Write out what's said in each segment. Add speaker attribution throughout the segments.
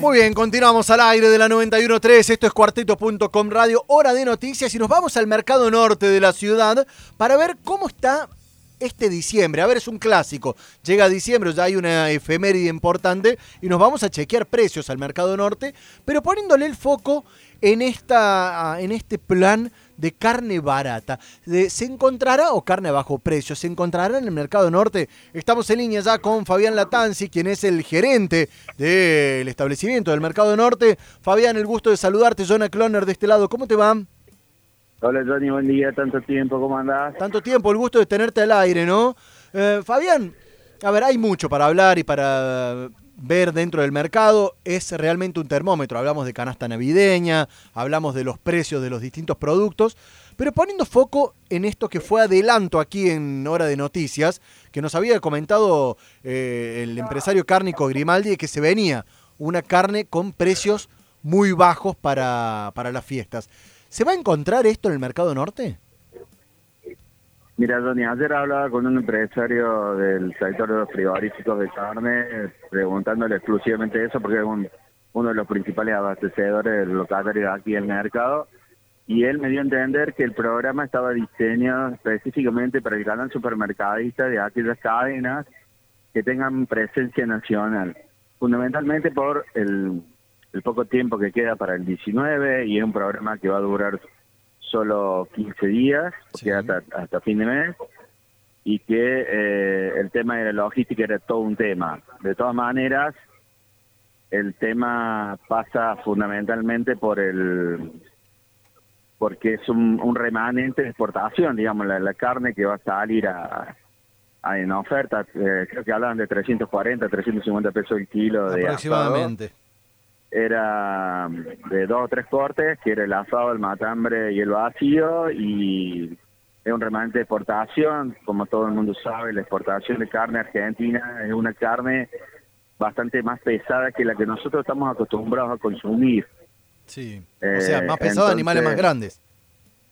Speaker 1: Muy bien, continuamos al aire de la 91.3, esto es cuarteto.com radio, hora de noticias y nos vamos al mercado norte de la ciudad para ver cómo está este diciembre. A ver, es un clásico. Llega diciembre, ya hay una efeméride importante y nos vamos a chequear precios al mercado norte, pero poniéndole el foco en, esta, en este plan de carne barata. ¿Se encontrará, o carne a bajo precio, se encontrará en el mercado norte? Estamos en línea ya con Fabián Latanzi, quien es el gerente del establecimiento del mercado norte. Fabián, el gusto de saludarte. Jonah Cloner de este lado, ¿cómo te va?
Speaker 2: Hola Johnny, buen día, tanto tiempo, ¿cómo andás?
Speaker 1: Tanto tiempo, el gusto de tenerte al aire, ¿no? Eh, Fabián, a ver, hay mucho para hablar y para ver dentro del mercado es realmente un termómetro. Hablamos de canasta navideña, hablamos de los precios de los distintos productos, pero poniendo foco en esto que fue adelanto aquí en Hora de Noticias, que nos había comentado eh, el empresario cárnico Grimaldi que se venía una carne con precios muy bajos para, para las fiestas. ¿Se va a encontrar esto en el mercado norte?
Speaker 2: Mira, Doni, ayer hablaba con un empresario del sector de los frigoríficos de carne, preguntándole exclusivamente eso, porque es uno de los principales abastecedores locatarios aquí en el mercado, y él me dio a entender que el programa estaba diseñado específicamente para el canal supermercadista de aquellas cadenas que tengan presencia nacional, fundamentalmente por el poco tiempo que queda para el 19 y es un programa que va a durar solo 15 días, porque hasta, hasta fin de mes, y que eh, el tema de la logística era todo un tema. De todas maneras, el tema pasa fundamentalmente por el porque es un, remanente de exportación, digamos, la, carne que va a salir a, en oferta, eh, creo que hablan de 340, 350 pesos el kilo de
Speaker 1: aproximadamente
Speaker 2: era de dos o tres cortes, que era el asado, el matambre y el vacío, y es un remanente de exportación, como todo el mundo sabe, la exportación de carne argentina es una carne bastante más pesada que la que nosotros estamos acostumbrados a consumir.
Speaker 1: Sí, o sea, más pesada, animales más grandes.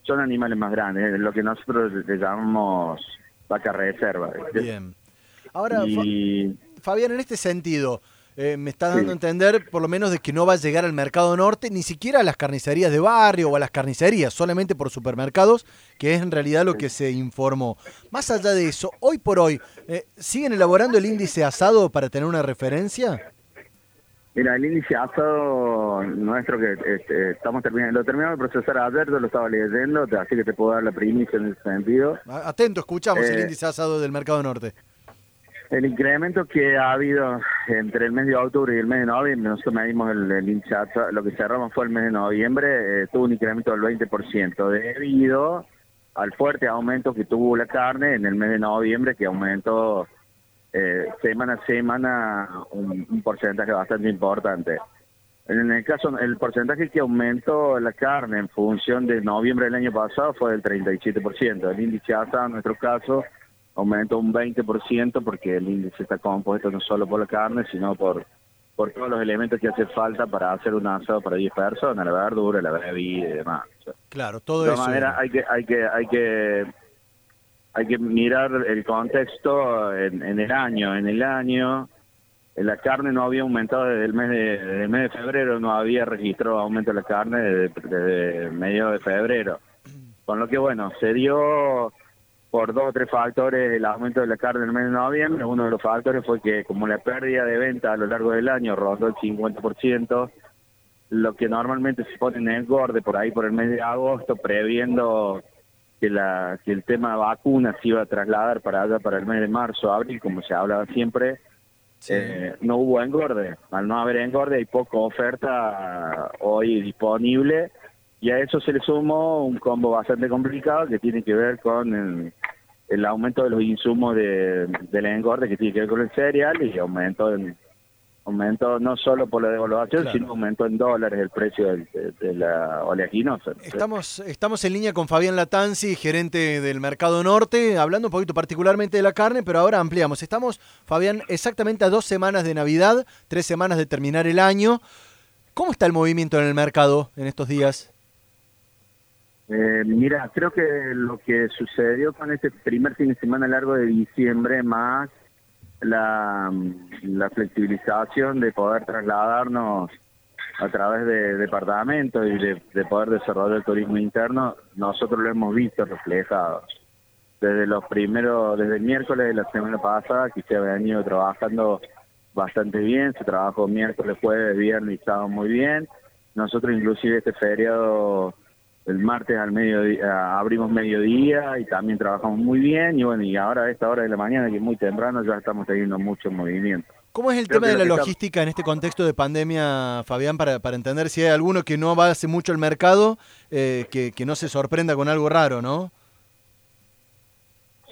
Speaker 2: Son animales más grandes, lo que nosotros le llamamos vaca reserva.
Speaker 1: Bien. Ahora, Fabián, en este sentido, eh, me está dando a entender por lo menos de que no va a llegar al mercado norte, ni siquiera a las carnicerías de barrio o a las carnicerías, solamente por supermercados, que es en realidad lo que se informó. Más allá de eso, hoy por hoy, eh, ¿siguen elaborando el índice asado para tener una referencia?
Speaker 2: Mira, el índice asado nuestro que este, estamos terminando, lo terminamos de procesar ayer, yo lo estaba leyendo, así que te puedo dar la primicia en ese sentido.
Speaker 1: Atento, escuchamos el eh, índice asado del mercado norte.
Speaker 2: El incremento que ha habido entre el mes de octubre y el mes de noviembre, nosotros medimos el, el lo que cerramos fue el mes de noviembre, eh, tuvo un incremento del 20% debido al fuerte aumento que tuvo la carne en el mes de noviembre, que aumentó eh, semana a semana un, porcentaje bastante importante. En el caso, el porcentaje que aumentó la carne en función de noviembre del año pasado fue del 37%. El índice en nuestro caso, aumentó un 20% porque el índice está compuesto no solo por la carne, sino por por todos los elementos que hace falta para hacer un asado para 10 personas, la verdura, la bebida y demás.
Speaker 1: claro, todo eso. De
Speaker 2: todas maneras, hay que, hay que, hay que, hay que mirar el contexto en, el año. En el año, la carne no había aumentado desde el mes de, desde el mes de febrero, no había registrado aumento de la carne desde, desde medio de febrero. Con lo que, bueno, se dio por dos o tres factores el aumento de la carne en el mes de noviembre. Uno de los factores fue que como la pérdida de venta a lo largo del año rondó el 50%, lo que normalmente se pone en engorde por ahí por el mes de agosto, previendo que, la, que el tema de vacunas se iba a trasladar para allá para el mes de marzo, abril, como se hablaba siempre, eh, no hubo engorde. Al no haber engorde hay poca oferta hoy disponible y a eso se le sumó un combo bastante complicado que tiene que ver con el, aumento de los insumos de, del engorde que tiene que ver con el cereal y aumento en, aumento no solo por la devaluación, sino aumento en dólares el precio de, la oleaginosa.
Speaker 1: Estamos, estamos en línea con Fabián Latanzi, gerente del Mercado Norte, hablando un poquito particularmente de la carne, pero ahora ampliamos. Estamos, Fabián, exactamente a dos semanas de Navidad, tres semanas de terminar el año. ¿Cómo está el movimiento en el mercado en estos días?
Speaker 2: Eh, mira, creo que lo que sucedió con este primer fin de semana largo de diciembre, más la, flexibilización de poder trasladarnos a través de departamentos y de, poder desarrollar el turismo interno, nosotros lo hemos visto reflejado. Desde los primeros, desde el miércoles de la semana pasada, que se ha venido trabajando bastante bien, se trabajó miércoles, jueves, viernes y sábado muy bien. Nosotros inclusive este feriado el martes al mediodía abrimos mediodía y también trabajamos muy bien y bueno y ahora a esta hora de la mañana que es muy temprano ya estamos teniendo mucho movimiento.
Speaker 1: ¿Cómo es el tema de la logística en este contexto de pandemia, Fabián, para, para entender si hay alguno que no va hace mucho al mercado, eh, que, que no se sorprenda con algo raro, ¿no?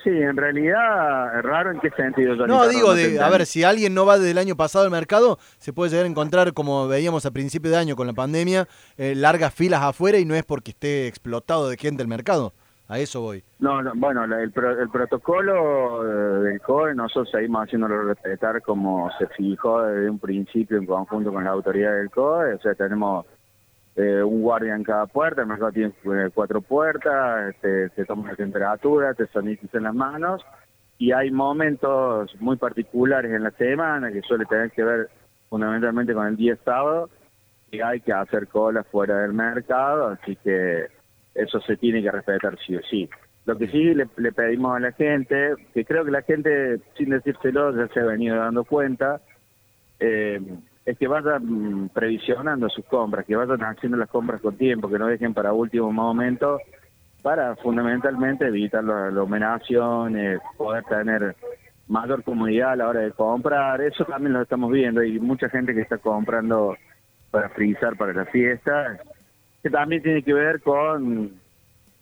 Speaker 2: Sí, en realidad, raro en qué sentido.
Speaker 1: no, digo, de, a ver, si alguien no va desde el año pasado al mercado, se puede llegar a encontrar, como veíamos a principio de año con la pandemia, eh, largas filas afuera y no es porque esté explotado de gente el mercado. A eso voy.
Speaker 2: No, no bueno, el, el protocolo eh, del COE nosotros seguimos haciéndolo respetar como se fijó desde un principio en conjunto con la autoridad del COE. O sea, tenemos eh, un guardia en cada puerta, el mercado tiene eh, cuatro puertas, te, este, toma la temperatura, te sanitizan las manos y hay momentos muy particulares en la semana que suele tener que ver fundamentalmente con el día sábado y hay que hacer cola fuera del mercado, así que eso se tiene que respetar sí o sí. Lo que sí le, le pedimos a la gente, que creo que la gente, sin decírselo, ya se ha venido dando cuenta, eh, es que vayan previsionando sus compras, que vayan haciendo las compras con tiempo, que no dejen para último momento, para fundamentalmente evitar la aglomeración, poder tener mayor comodidad a la hora de comprar. Eso también lo estamos viendo. Hay mucha gente que está comprando para frizar para la fiesta, que también tiene que ver con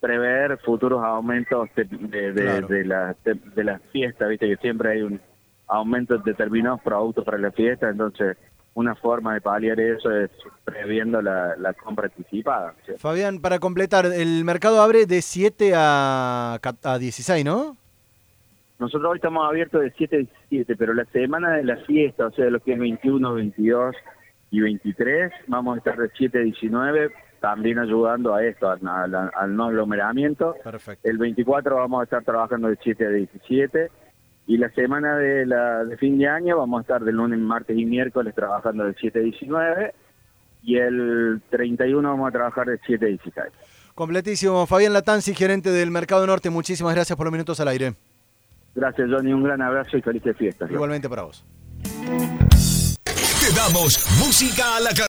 Speaker 2: prever futuros aumentos de, de, de, la, de, las fiestas, viste que siempre hay un aumento de determinados productos para la fiesta, entonces una forma de paliar eso es previendo la, compra anticipada.
Speaker 1: Fabián, para completar, el mercado abre de 7 a, a 16, ¿no?
Speaker 2: Nosotros hoy estamos abiertos de 7 a 17, pero la semana de la fiesta, o sea, los que es 21, 22 y 23, vamos a estar de 7 a 19, también ayudando a esto, al, al no aglomeramiento. Perfecto. El 24 vamos a estar trabajando de 7 a 17 y la semana de, la, de fin de año vamos a estar de lunes, martes y miércoles trabajando del 7 a 19 y el 31 vamos a trabajar del 7 a 16.
Speaker 1: Completísimo. Fabián Latanzi, gerente del Mercado Norte, muchísimas gracias por los minutos al aire.
Speaker 2: Gracias, Johnny. Un gran abrazo y felices fiestas.
Speaker 1: Igualmente para vos.
Speaker 3: Te damos música a la